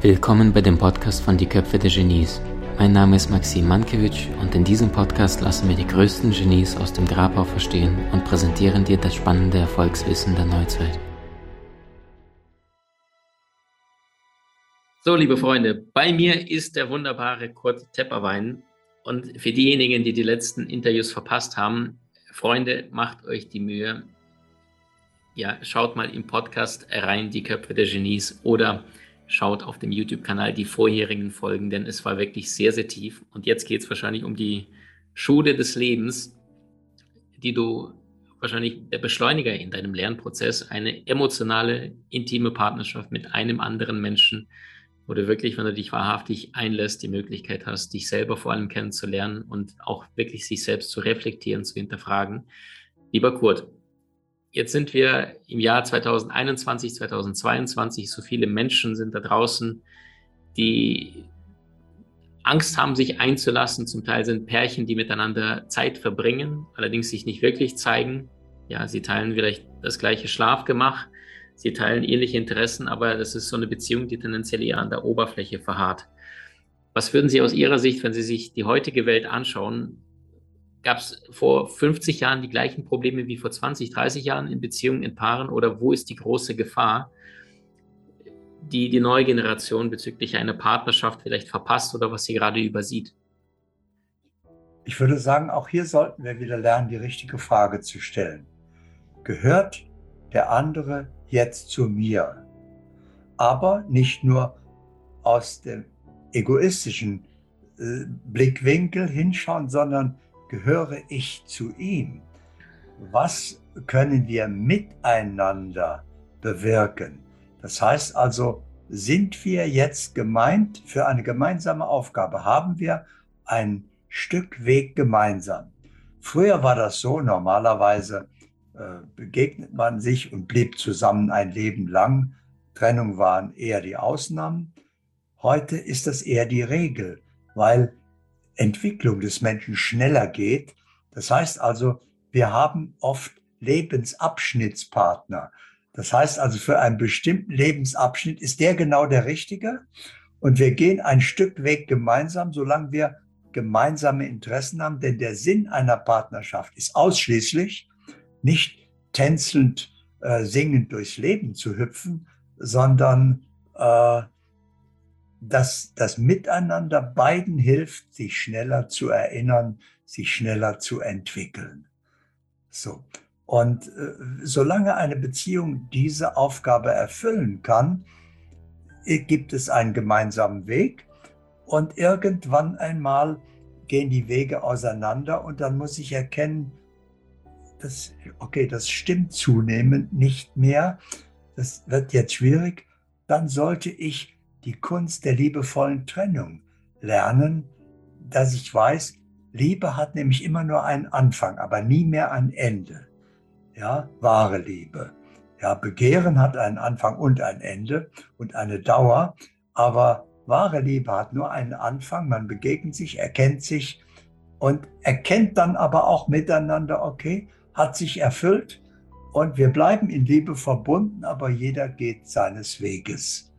Willkommen bei dem Podcast von Die Köpfe der Genies. Mein Name ist Maxim Mankewitsch und in diesem Podcast lassen wir die größten Genies aus dem Grabau verstehen und präsentieren dir das spannende Erfolgswissen der Neuzeit. So, liebe Freunde, bei mir ist der wunderbare Kurt Tepperwein. Und für diejenigen, die die letzten Interviews verpasst haben, Freunde, macht euch die Mühe. Ja, schaut mal im Podcast rein, die Köpfe der Genies oder schaut auf dem YouTube-Kanal die vorherigen Folgen, denn es war wirklich sehr, sehr tief. Und jetzt geht es wahrscheinlich um die Schule des Lebens, die du wahrscheinlich der Beschleuniger in deinem Lernprozess, eine emotionale, intime Partnerschaft mit einem anderen Menschen, du wirklich, wenn du dich wahrhaftig einlässt, die Möglichkeit hast, dich selber vor allem kennenzulernen und auch wirklich sich selbst zu reflektieren, zu hinterfragen. Lieber Kurt, Jetzt sind wir im Jahr 2021, 2022. So viele Menschen sind da draußen, die Angst haben, sich einzulassen. Zum Teil sind Pärchen, die miteinander Zeit verbringen, allerdings sich nicht wirklich zeigen. Ja, sie teilen vielleicht das gleiche Schlafgemach, sie teilen ähnliche Interessen, aber das ist so eine Beziehung, die tendenziell eher an der Oberfläche verharrt. Was würden Sie aus Ihrer Sicht, wenn Sie sich die heutige Welt anschauen, Gab es vor 50 Jahren die gleichen Probleme wie vor 20, 30 Jahren in Beziehungen, in Paaren? Oder wo ist die große Gefahr, die die neue Generation bezüglich einer Partnerschaft vielleicht verpasst oder was sie gerade übersieht? Ich würde sagen, auch hier sollten wir wieder lernen, die richtige Frage zu stellen. Gehört der andere jetzt zu mir? Aber nicht nur aus dem egoistischen äh, Blickwinkel hinschauen, sondern gehöre ich zu ihm? Was können wir miteinander bewirken? Das heißt also, sind wir jetzt gemeint für eine gemeinsame Aufgabe? Haben wir ein Stück Weg gemeinsam? Früher war das so, normalerweise begegnet man sich und blieb zusammen ein Leben lang. Trennung waren eher die Ausnahmen. Heute ist das eher die Regel, weil Entwicklung des Menschen schneller geht. Das heißt also, wir haben oft Lebensabschnittspartner. Das heißt also, für einen bestimmten Lebensabschnitt ist der genau der richtige. Und wir gehen ein Stück Weg gemeinsam, solange wir gemeinsame Interessen haben. Denn der Sinn einer Partnerschaft ist ausschließlich nicht tänzelnd, äh, singend durchs Leben zu hüpfen, sondern äh, dass das Miteinander beiden hilft, sich schneller zu erinnern, sich schneller zu entwickeln. So. Und äh, solange eine Beziehung diese Aufgabe erfüllen kann, äh, gibt es einen gemeinsamen Weg und irgendwann einmal gehen die Wege auseinander und dann muss ich erkennen, dass, okay, das stimmt zunehmend nicht mehr, das wird jetzt schwierig, dann sollte ich die Kunst der liebevollen Trennung lernen, dass ich weiß, Liebe hat nämlich immer nur einen Anfang, aber nie mehr ein Ende. Ja, wahre Liebe. Ja, Begehren hat einen Anfang und ein Ende und eine Dauer, aber wahre Liebe hat nur einen Anfang. Man begegnet sich, erkennt sich und erkennt dann aber auch miteinander, okay, hat sich erfüllt und wir bleiben in Liebe verbunden, aber jeder geht seines Weges.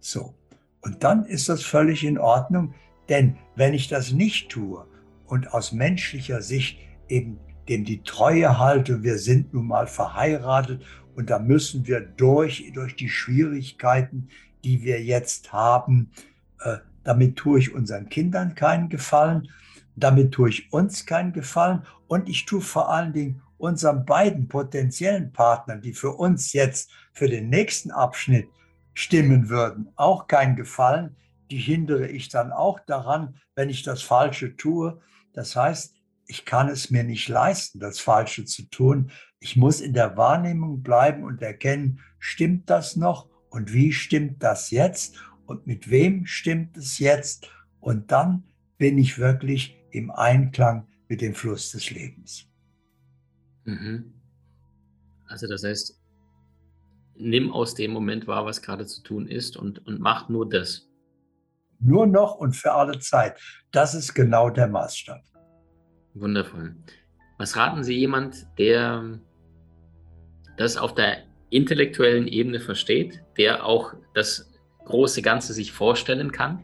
So. Und dann ist das völlig in Ordnung, denn wenn ich das nicht tue und aus menschlicher Sicht eben dem die Treue halte, wir sind nun mal verheiratet und da müssen wir durch, durch die Schwierigkeiten, die wir jetzt haben, äh, damit tue ich unseren Kindern keinen Gefallen, damit tue ich uns keinen Gefallen und ich tue vor allen Dingen unseren beiden potenziellen Partnern, die für uns jetzt für den nächsten Abschnitt stimmen würden, auch kein Gefallen. Die hindere ich dann auch daran, wenn ich das Falsche tue. Das heißt, ich kann es mir nicht leisten, das Falsche zu tun. Ich muss in der Wahrnehmung bleiben und erkennen, stimmt das noch und wie stimmt das jetzt und mit wem stimmt es jetzt. Und dann bin ich wirklich im Einklang mit dem Fluss des Lebens. Mhm. Also das heißt, nimm aus dem Moment wahr, was gerade zu tun ist und, und mach nur das. Nur noch und für alle Zeit. Das ist genau der Maßstab. Wundervoll. Was raten Sie jemand, der das auf der intellektuellen Ebene versteht, der auch das große Ganze sich vorstellen kann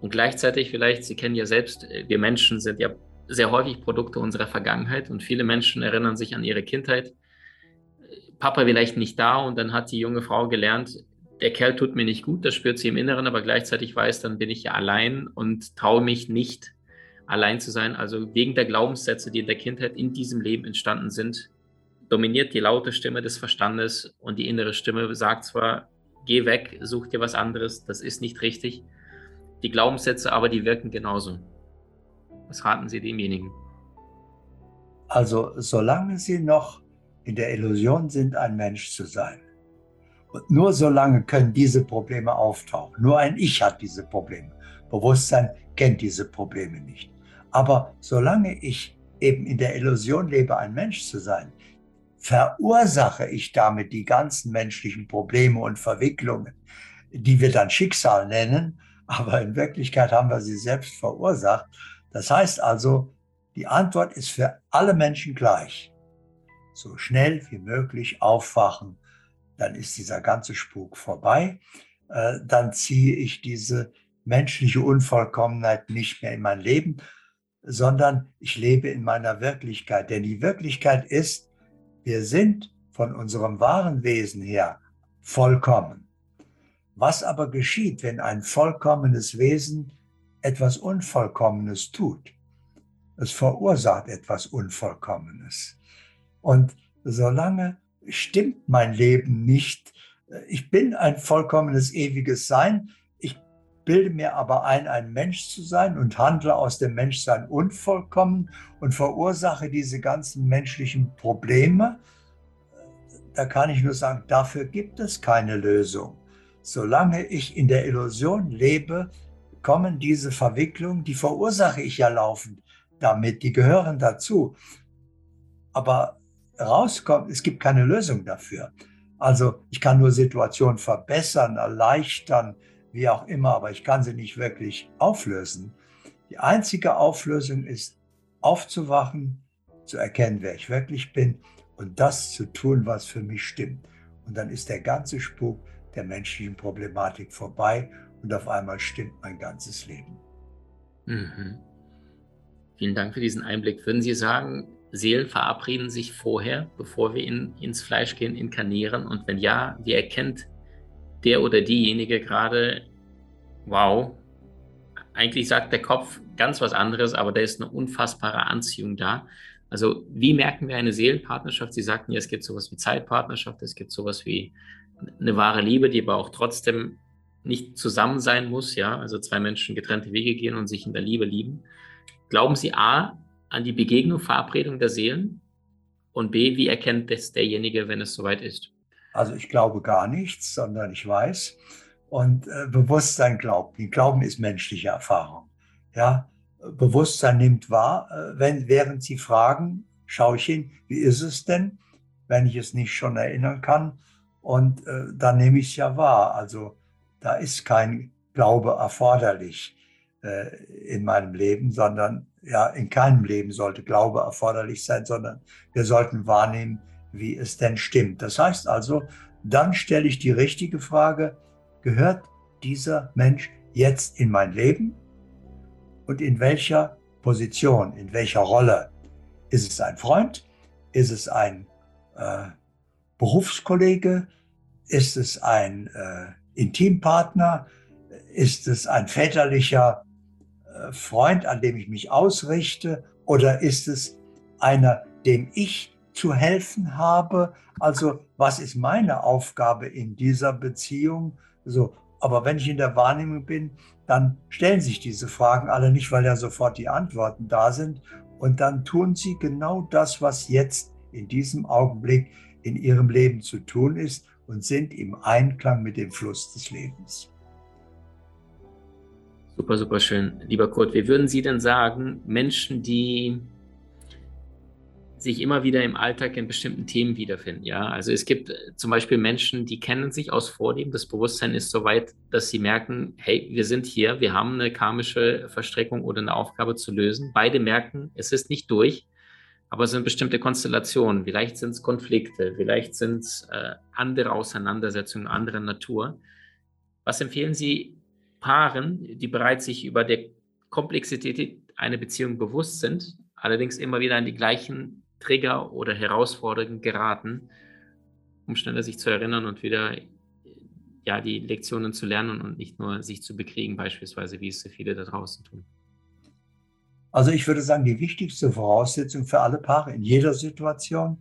und gleichzeitig vielleicht, Sie kennen ja selbst, wir Menschen sind ja sehr häufig Produkte unserer Vergangenheit und viele Menschen erinnern sich an ihre Kindheit. Papa vielleicht nicht da und dann hat die junge Frau gelernt, der Kerl tut mir nicht gut, das spürt sie im Inneren, aber gleichzeitig weiß, dann bin ich ja allein und traue mich nicht, allein zu sein. Also wegen der Glaubenssätze, die in der Kindheit in diesem Leben entstanden sind, dominiert die laute Stimme des Verstandes und die innere Stimme sagt zwar, geh weg, such dir was anderes, das ist nicht richtig. Die Glaubenssätze aber, die wirken genauso. Was raten Sie demjenigen? Also solange Sie noch in der Illusion sind, ein Mensch zu sein. Und nur solange können diese Probleme auftauchen. Nur ein Ich hat diese Probleme. Bewusstsein kennt diese Probleme nicht. Aber solange ich eben in der Illusion lebe, ein Mensch zu sein, verursache ich damit die ganzen menschlichen Probleme und Verwicklungen, die wir dann Schicksal nennen, aber in Wirklichkeit haben wir sie selbst verursacht. Das heißt also, die Antwort ist für alle Menschen gleich. So schnell wie möglich aufwachen, dann ist dieser ganze Spuk vorbei. Äh, dann ziehe ich diese menschliche Unvollkommenheit nicht mehr in mein Leben, sondern ich lebe in meiner Wirklichkeit. Denn die Wirklichkeit ist, wir sind von unserem wahren Wesen her vollkommen. Was aber geschieht, wenn ein vollkommenes Wesen etwas Unvollkommenes tut? Es verursacht etwas Unvollkommenes. Und solange stimmt mein Leben nicht, ich bin ein vollkommenes ewiges Sein, ich bilde mir aber ein, ein Mensch zu sein und handle aus dem Menschsein unvollkommen und verursache diese ganzen menschlichen Probleme, da kann ich nur sagen, dafür gibt es keine Lösung. Solange ich in der Illusion lebe, kommen diese Verwicklungen, die verursache ich ja laufend damit, die gehören dazu. Aber rauskommt, es gibt keine Lösung dafür. Also ich kann nur Situationen verbessern, erleichtern, wie auch immer, aber ich kann sie nicht wirklich auflösen. Die einzige Auflösung ist aufzuwachen, zu erkennen, wer ich wirklich bin und das zu tun, was für mich stimmt. Und dann ist der ganze Spuk der menschlichen Problematik vorbei und auf einmal stimmt mein ganzes Leben. Mhm. Vielen Dank für diesen Einblick. Würden Sie sagen, Seelen verabreden sich vorher, bevor wir in, ins Fleisch gehen, inkarnieren? Und wenn ja, wie erkennt der oder diejenige gerade, wow, eigentlich sagt der Kopf ganz was anderes, aber da ist eine unfassbare Anziehung da. Also wie merken wir eine Seelenpartnerschaft? Sie sagten ja, es gibt sowas wie Zeitpartnerschaft, es gibt sowas wie eine wahre Liebe, die aber auch trotzdem nicht zusammen sein muss, ja, also zwei Menschen getrennte Wege gehen und sich in der Liebe lieben. Glauben Sie A an die Begegnung, Verabredung der Seelen? Und B, wie erkennt das derjenige, wenn es soweit ist? Also ich glaube gar nichts, sondern ich weiß. Und äh, Bewusstsein glaubt. Glauben ist menschliche Erfahrung. Ja, Bewusstsein nimmt wahr, äh, wenn, während Sie fragen, schaue ich hin, wie ist es denn, wenn ich es nicht schon erinnern kann? Und äh, dann nehme ich es ja wahr. Also da ist kein Glaube erforderlich äh, in meinem Leben, sondern ja, in keinem Leben sollte Glaube erforderlich sein, sondern wir sollten wahrnehmen, wie es denn stimmt. Das heißt also, dann stelle ich die richtige Frage, gehört dieser Mensch jetzt in mein Leben? und in welcher Position, in welcher Rolle. Ist es ein Freund? Ist es ein äh, Berufskollege? Ist es ein äh, Intimpartner? Ist es ein väterlicher äh, Freund, an dem ich mich ausrichte? Oder ist es einer, dem ich zu helfen habe? Also was ist meine Aufgabe in dieser Beziehung? So, aber wenn ich in der Wahrnehmung bin, dann stellen sich diese Fragen alle nicht, weil ja sofort die Antworten da sind. Und dann tun sie genau das, was jetzt in diesem Augenblick in ihrem Leben zu tun ist und sind im Einklang mit dem Fluss des Lebens. Super, super schön. Lieber Kurt, wie würden Sie denn sagen, Menschen, die sich immer wieder im Alltag in bestimmten Themen wiederfinden. Ja, also es gibt äh, zum Beispiel Menschen, die kennen sich aus Vorleben. Das Bewusstsein ist so weit, dass sie merken, hey, wir sind hier, wir haben eine karmische Verstrickung oder eine Aufgabe zu lösen. Beide merken, es ist nicht durch. Aber es sind bestimmte Konstellationen, vielleicht sind es Konflikte, vielleicht sind es äh, andere Auseinandersetzungen anderer Natur. Was empfehlen Sie Paaren, die bereits sich über der Komplexität einer Beziehung bewusst sind, allerdings immer wieder an die gleichen Trigger oder Herausforderungen geraten, um schneller sich zu erinnern und wieder ja, die Lektionen zu lernen und nicht nur sich zu bekriegen, beispielsweise, wie es so viele da draußen tun? Also ich würde sagen, die wichtigste Voraussetzung für alle Paare in jeder Situation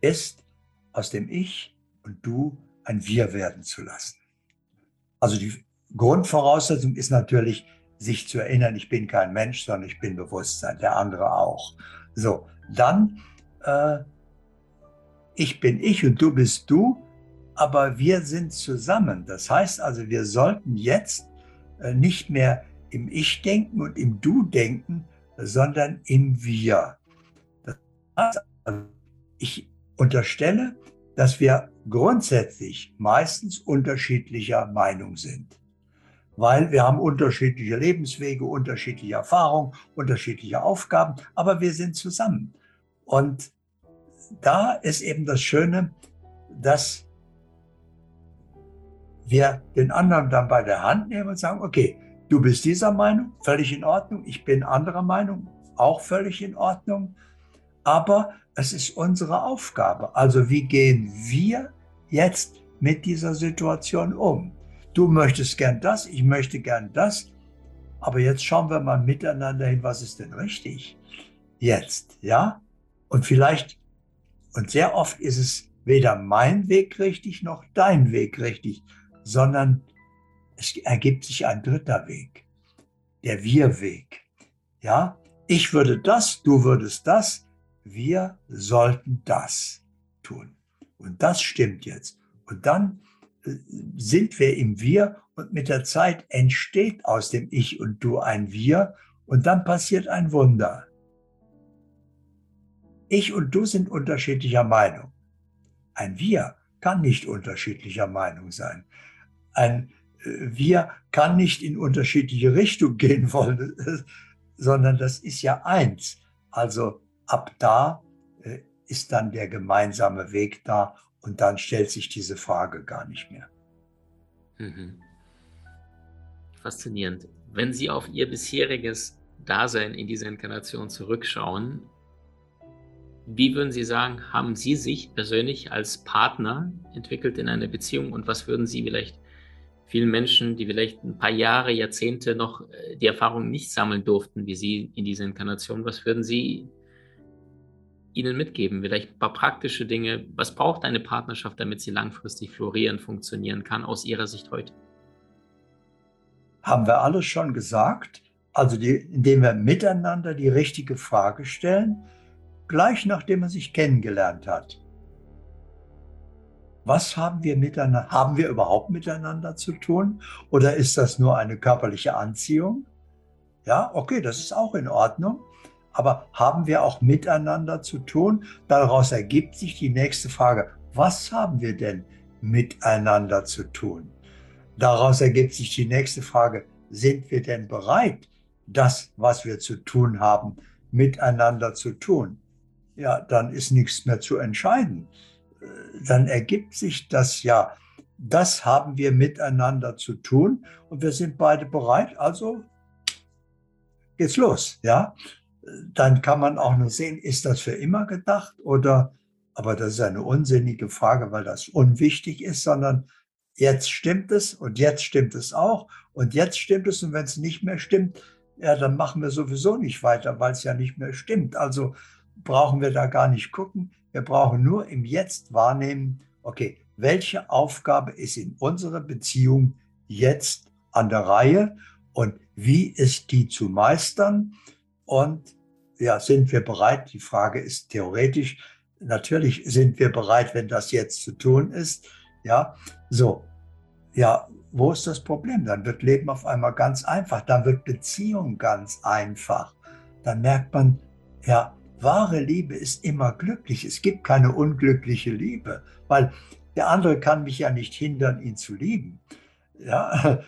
ist, aus dem Ich und Du ein Wir werden zu lassen. Also die Grundvoraussetzung ist natürlich, sich zu erinnern, ich bin kein Mensch, sondern ich bin Bewusstsein, der andere auch. So, dann, äh, ich bin ich und du bist du, aber wir sind zusammen. Das heißt also, wir sollten jetzt äh, nicht mehr im Ich denken und im Du denken, sondern im Wir. Ich unterstelle, dass wir grundsätzlich meistens unterschiedlicher Meinung sind. Weil wir haben unterschiedliche Lebenswege, unterschiedliche Erfahrungen, unterschiedliche Aufgaben, aber wir sind zusammen. Und da ist eben das Schöne, dass wir den anderen dann bei der Hand nehmen und sagen, okay, Du bist dieser Meinung, völlig in Ordnung. Ich bin anderer Meinung, auch völlig in Ordnung. Aber es ist unsere Aufgabe. Also wie gehen wir jetzt mit dieser Situation um? Du möchtest gern das, ich möchte gern das. Aber jetzt schauen wir mal miteinander hin, was ist denn richtig? Jetzt, ja? Und vielleicht, und sehr oft ist es weder mein Weg richtig noch dein Weg richtig, sondern es ergibt sich ein dritter Weg, der Wir-Weg. Ja, ich würde das, du würdest das, wir sollten das tun. Und das stimmt jetzt. Und dann äh, sind wir im Wir und mit der Zeit entsteht aus dem Ich und Du ein Wir und dann passiert ein Wunder. Ich und du sind unterschiedlicher Meinung. Ein Wir kann nicht unterschiedlicher Meinung sein. Ein wir kann nicht in unterschiedliche Richtungen gehen wollen, sondern das ist ja eins. Also ab da äh, ist dann der gemeinsame Weg da und dann stellt sich diese Frage gar nicht mehr. Mhm. Faszinierend. Wenn Sie auf Ihr bisheriges Dasein in dieser Inkarnation zurückschauen, wie würden Sie sagen, haben Sie sich persönlich als Partner entwickelt in einer Beziehung und was würden Sie vielleicht vielen Menschen, die vielleicht ein paar Jahre, Jahrzehnte noch äh, die Erfahrung nicht sammeln durften, wie Sie in dieser Inkarnation, was würden Sie ihnen mitgeben? Vielleicht ein paar praktische Dinge. Was braucht eine Partnerschaft, damit sie langfristig florieren, funktionieren kann, aus Ihrer Sicht heute? Haben wir alles schon gesagt. Also die, indem wir miteinander die richtige Frage stellen, gleich nachdem man sich kennengelernt hat was haben wir miteinander, haben wir überhaupt miteinander zu tun? Oder ist das nur eine körperliche Anziehung? Ja, okay, das ist auch in Ordnung. Aber haben wir auch miteinander zu tun? Daraus ergibt sich die nächste Frage. Was haben wir denn miteinander zu tun? Daraus ergibt sich die nächste Frage. Sind wir denn bereit, das, was wir zu tun haben, miteinander zu tun? Ja, dann ist nichts mehr zu entscheiden dann ergibt sich das ja, das haben wir miteinander zu tun und wir sind beide bereit, also geht's los, ja. Dann kann man auch nur sehen, ist das für immer gedacht oder, aber das ist eine unsinnige Frage, weil das unwichtig ist, sondern jetzt stimmt es und jetzt stimmt es auch und jetzt stimmt es und wenn es nicht mehr stimmt, ja, dann machen wir sowieso nicht weiter, weil es ja nicht mehr stimmt. Also brauchen wir da gar nicht gucken. Wir brauchen nur im Jetzt wahrnehmen, okay, welche Aufgabe ist in unserer Beziehung jetzt an der Reihe und wie ist die zu meistern? Und ja, sind wir bereit? Die Frage ist theoretisch. Natürlich sind wir bereit, wenn das jetzt zu tun ist. Ja, so. Ja, wo ist das Problem? Dann wird Leben auf einmal ganz einfach. Dann wird Beziehung ganz einfach. Dann merkt man, ja, wahre Liebe ist immer glücklich. Es gibt keine unglückliche Liebe, weil der andere kann mich ja nicht hindern, ihn zu lieben. Ja,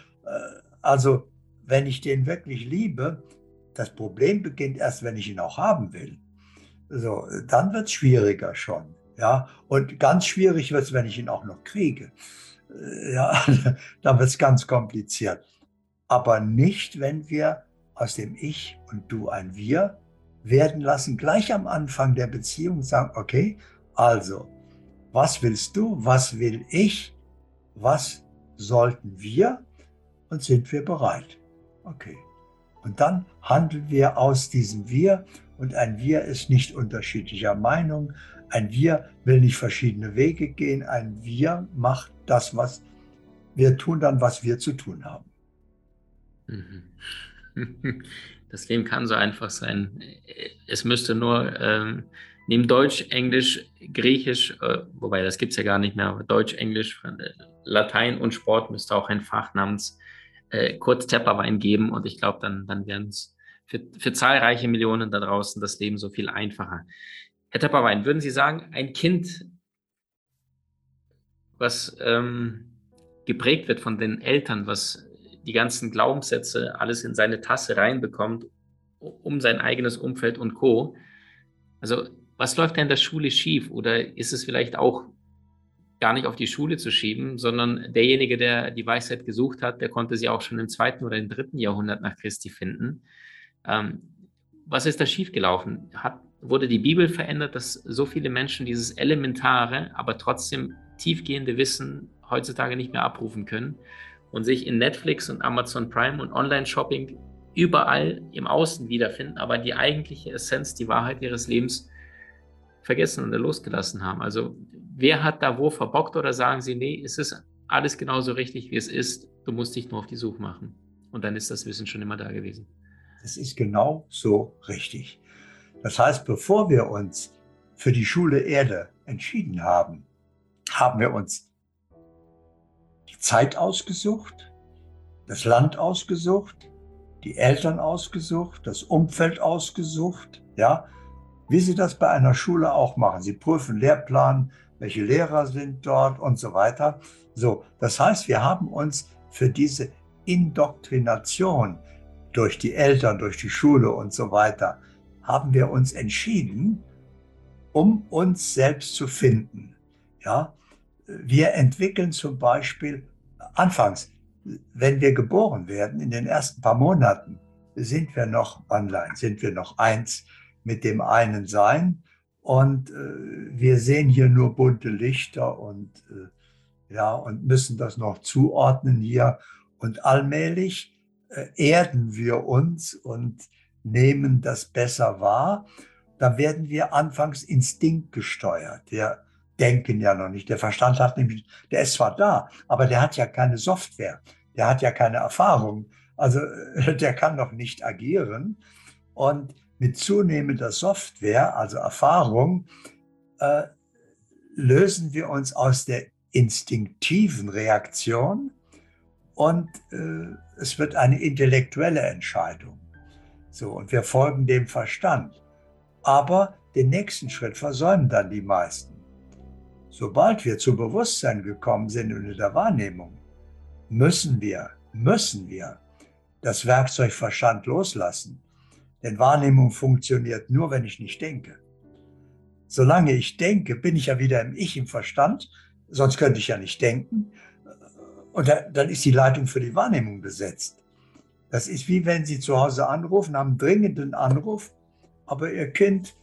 also wenn ich den wirklich liebe, das Problem beginnt erst, wenn ich ihn auch haben will. So, dann wird es schwieriger schon. Ja, und ganz schwierig wird es, wenn ich ihn auch noch kriege. Äh, ja, dann wird es ganz kompliziert. Aber nicht, wenn wir aus dem Ich und Du ein Wir werden lassen, gleich am Anfang der Beziehung sagen, okay, also, was willst du, was will ich, was sollten wir und sind wir bereit? Okay. Und dann handeln wir aus diesem Wir und ein Wir ist nicht unterschiedlicher Meinung, ein Wir will nicht verschiedene Wege gehen, ein Wir macht das, was wir tun, dann, was wir zu tun haben. Das Leben kann so einfach sein. Es müsste nur ähm, neben Deutsch, Englisch, Griechisch, äh, wobei das gibt es ja gar nicht mehr, aber Deutsch, Englisch, äh, Latein und Sport müsste auch ein Fach namens äh, Kurt Tepperwein geben und ich glaube, dann, dann werden es für, für zahlreiche Millionen da draußen das Leben so viel einfacher. Herr Tepperwein, würden Sie sagen, ein Kind, was ähm, geprägt wird von den Eltern, was die ganzen Glaubenssätze alles in seine Tasse reinbekommt, um sein eigenes Umfeld und Co. Also, was läuft da in der Schule schief? Oder ist es vielleicht auch gar nicht auf die Schule zu schieben, sondern derjenige, der die Weisheit gesucht hat, der konnte sie auch schon im zweiten oder im dritten Jahrhundert nach Christi finden. Ähm, was ist da schiefgelaufen? Hat, wurde die Bibel verändert, dass so viele Menschen dieses elementare, aber trotzdem tiefgehende Wissen heutzutage nicht mehr abrufen können und sich in Netflix und Amazon Prime und Online-Shopping überall im Außen wiederfinden, aber die eigentliche Essenz, die Wahrheit ihres Lebens vergessen oder losgelassen haben. Also wer hat da wo verbockt oder sagen sie, nee, es ist alles genauso richtig, wie es ist, du musst dich nur auf die Suche machen. Und dann ist das Wissen schon immer da gewesen. Das ist genau so richtig. Das heißt, bevor wir uns für die Schule Erde entschieden haben, haben wir uns die Zeit ausgesucht, das Land ausgesucht, die Eltern ausgesucht, das Umfeld ausgesucht, ja, wie Sie das bei einer Schule auch machen. Sie prüfen Lehrplan, welche Lehrer sind dort und so weiter. So, das heißt, wir haben uns für diese Indoktrination durch die Eltern, durch die Schule und so weiter, haben wir uns entschieden, um uns selbst zu finden. Ja, wir entwickeln zum Beispiel anfangs, wenn wir geboren werden, in den ersten paar Monaten, sind wir noch online, sind wir noch eins mit dem einen Sein. Und äh, wir sehen hier nur bunte Lichter und, äh, ja, und müssen das noch zuordnen hier. Und allmählich äh, erden wir uns und nehmen das besser wahr. Da werden wir anfangs instinktgesteuert. Wir denken ja noch nicht. Der Verstand hat nämlich, der ist zwar da, aber der hat ja keine Software. Der hat ja keine Erfahrung. Also der kann noch nicht agieren. Und mit zunehmender Software, also Erfahrung, äh, lösen wir uns aus der instinktiven Reaktion und äh, es wird eine intellektuelle Entscheidung. So, und wir folgen dem Verstand. Aber den nächsten Schritt versäumen dann die meisten. Sobald wir zum Bewusstsein gekommen sind und in der Wahrnehmung, müssen wir, müssen wir das Werkzeug Verstand loslassen denn Wahrnehmung funktioniert nur, wenn ich nicht denke. Solange ich denke, bin ich ja wieder im Ich, im Verstand, sonst könnte ich ja nicht denken. Und dann ist die Leitung für die Wahrnehmung besetzt. Das ist wie wenn Sie zu Hause anrufen, haben einen dringenden Anruf, aber Ihr Kind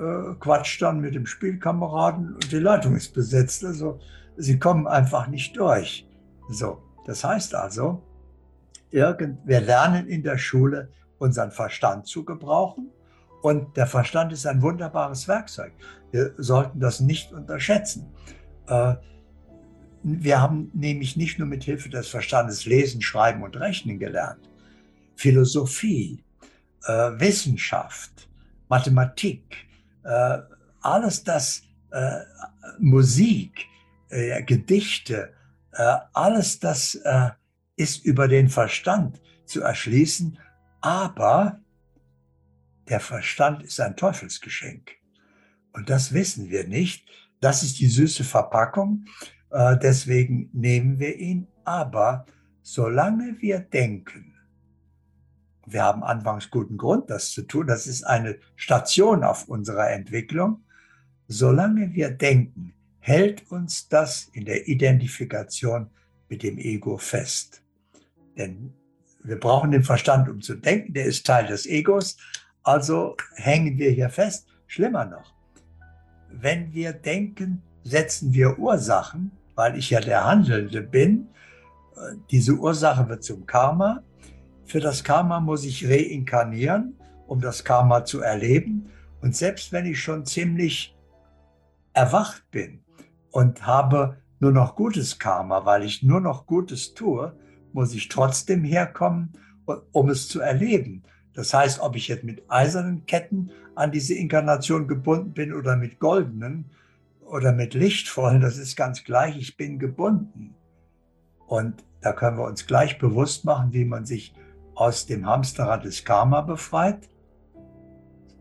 äh, quatscht dann mit dem Spielkameraden und die Leitung ist besetzt. Also Sie kommen einfach nicht durch. So, das heißt also, irgend, wir lernen in der Schule, unseren Verstand zu gebrauchen. Und der Verstand ist ein wunderbares Werkzeug. Wir sollten das nicht unterschätzen. Äh, wir haben nämlich nicht nur mit Hilfe des Verstandes lesen, schreiben und rechnen gelernt. Philosophie, äh, Wissenschaft, Mathematik, äh, alles das, Musik, Gedichte, alles das ist über den Verstand zu erschließen aber der Verstand ist ein Teufelsgeschenk. Und das wissen wir nicht. Das ist die süße Verpackung. Äh, deswegen nehmen wir ihn. Aber solange wir denken, Wir haben anfangs guten Grund, das zu tun. Das ist eine Station auf unserer Entwicklung. Solange wir denken, hält uns das in der Identifikation mit dem Ego fest. Denn wir brauchen den Verstand, um zu denken, der ist Teil des Egos. Also hängen wir hier fest. Schlimmer noch, wenn wir denken, setzen wir Ursachen, weil ich ja der Handelnde bin. Diese Ursache wird zum Karma. Für das Karma muss ich reinkarnieren, um das Karma zu erleben. Und selbst wenn ich schon ziemlich erwacht bin und habe nur noch gutes Karma, weil ich nur noch Gutes tue, muss ich trotzdem herkommen, um es zu erleben. Das heißt, ob ich jetzt mit eisernen Ketten an diese Inkarnation gebunden bin oder mit goldenen oder mit lichtvollen, das ist ganz gleich, ich bin gebunden. Und da können wir uns gleich bewusst machen, wie man sich aus dem Hamsterrad des Karma befreit.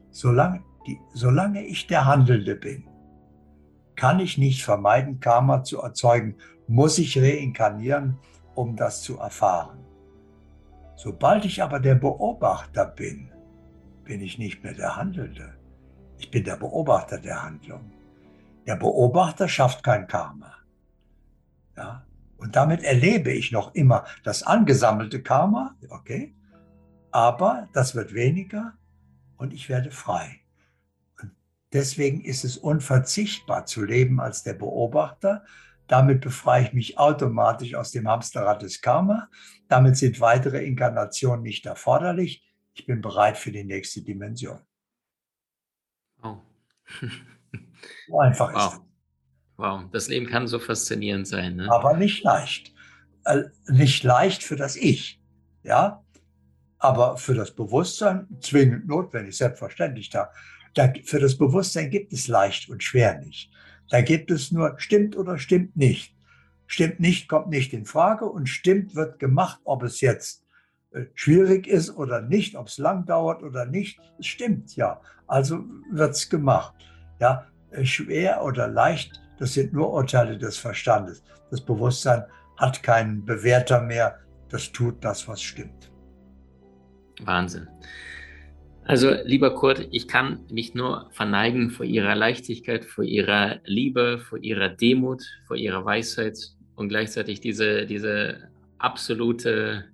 Solange, die, solange ich der Handelnde bin, kann ich nicht vermeiden, Karma zu erzeugen, muss ich reinkarnieren, um das zu erfahren. Sobald ich aber der Beobachter bin, bin ich nicht mehr der Handelnde. Ich bin der Beobachter der Handlung. Der Beobachter schafft kein Karma. Ja? Und damit erlebe ich noch immer das angesammelte Karma, okay, aber das wird weniger und ich werde frei. Und deswegen ist es unverzichtbar zu leben als der Beobachter, damit befreie ich mich automatisch aus dem Hamsterrad des Karma. Damit sind weitere Inkarnationen nicht erforderlich. Ich bin bereit für die nächste Dimension. Oh. so einfach ist es. Wow, das Leben kann so faszinierend sein. Ne? Aber nicht leicht. Äh, nicht leicht für das Ich. Ja, aber für das Bewusstsein zwingend notwendig, selbstverständlich. Da, da, für das Bewusstsein gibt es leicht und schwer nicht. Da gibt es nur stimmt oder stimmt nicht. Stimmt nicht kommt nicht in Frage und stimmt wird gemacht, ob es jetzt äh, schwierig ist oder nicht, ob es lang dauert oder nicht. Es stimmt ja. Also wird es gemacht. Ja, äh, schwer oder leicht, das sind nur Urteile des Verstandes. Das Bewusstsein hat keinen Bewerter mehr. Das tut das, was stimmt. Wahnsinn. Also, lieber Kurt, ich kann mich nur verneigen vor Ihrer Leichtigkeit, vor Ihrer Liebe, vor Ihrer Demut, vor Ihrer Weisheit und gleichzeitig diese, diese absolute,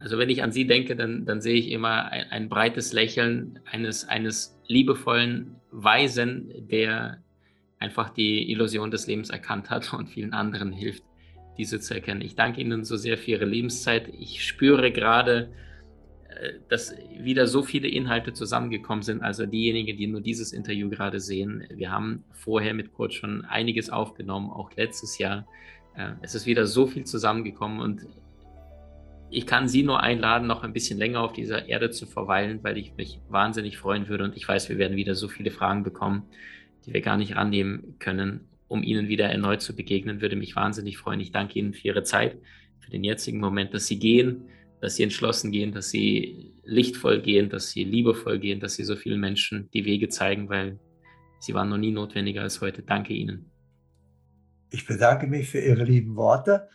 also wenn ich an Sie denke, dann, dann sehe ich immer ein, ein breites Lächeln eines, eines liebevollen Weisen, der einfach die Illusion des Lebens erkannt hat und vielen anderen hilft, diese zu erkennen. Ich danke Ihnen so sehr für Ihre Lebenszeit. Ich spüre gerade, äh, dass wieder so viele Inhalte zusammengekommen sind. Also diejenigen, die nur dieses Interview gerade sehen, wir haben vorher mit Kurt schon einiges aufgenommen, auch letztes Jahr. Äh, es ist wieder so viel zusammengekommen und ich kann Sie nur einladen, noch ein bisschen länger auf dieser Erde zu verweilen, weil ich mich wahnsinnig freuen würde und ich weiß, wir werden wieder so viele Fragen bekommen, die wir gar nicht annehmen können, um Ihnen wieder erneut zu begegnen, würde mich wahnsinnig freuen. Ich danke Ihnen für Ihre Zeit, für den jetzigen Moment, dass Sie gehen dass sie entschlossen gehen, dass sie lichtvoll gehen, dass sie liebevoll gehen, dass sie so vielen Menschen die Wege zeigen, weil sie waren noch nie notwendiger als heute. Danke Ihnen. Ich bedanke mich für Ihre lieben Worte,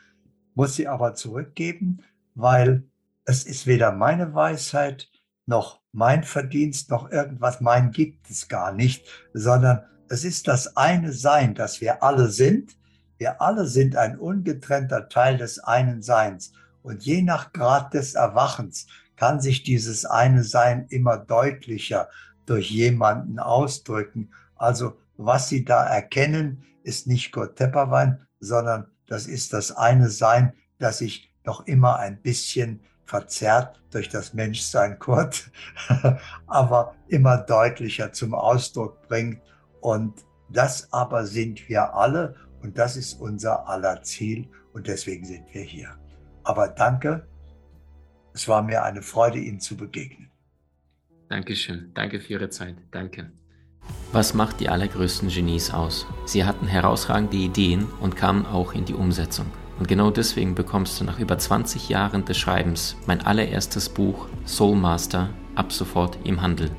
muss sie aber zurückgeben, weil es ist weder meine Weisheit noch mein Verdienst noch irgendwas. Mein gibt es gar nicht, sondern es ist das eine Sein, das wir alle sind. Wir alle sind ein ungetrennter Teil des einen Seins. Und je nach Grad des Erwachens kann sich dieses eine Sein immer deutlicher durch jemanden ausdrücken. Also was Sie da erkennen, ist nicht Gott Tepperwein, sondern das ist das eine Sein, das sich noch immer ein bisschen verzerrt durch das Menschsein Kurt, aber immer deutlicher zum Ausdruck bringt. Und das aber sind wir alle und das ist unser aller Ziel und deswegen sind wir hier. Aber danke, es war mir eine Freude, Ihnen zu begegnen. Dankeschön, danke für Ihre Zeit, danke. Was macht die allergrößten Genies aus? Sie hatten herausragende Ideen und kamen auch in die Umsetzung. Und genau deswegen bekommst du nach über 20 Jahren des Schreibens mein allererstes Buch Soul Master ab sofort im Handel.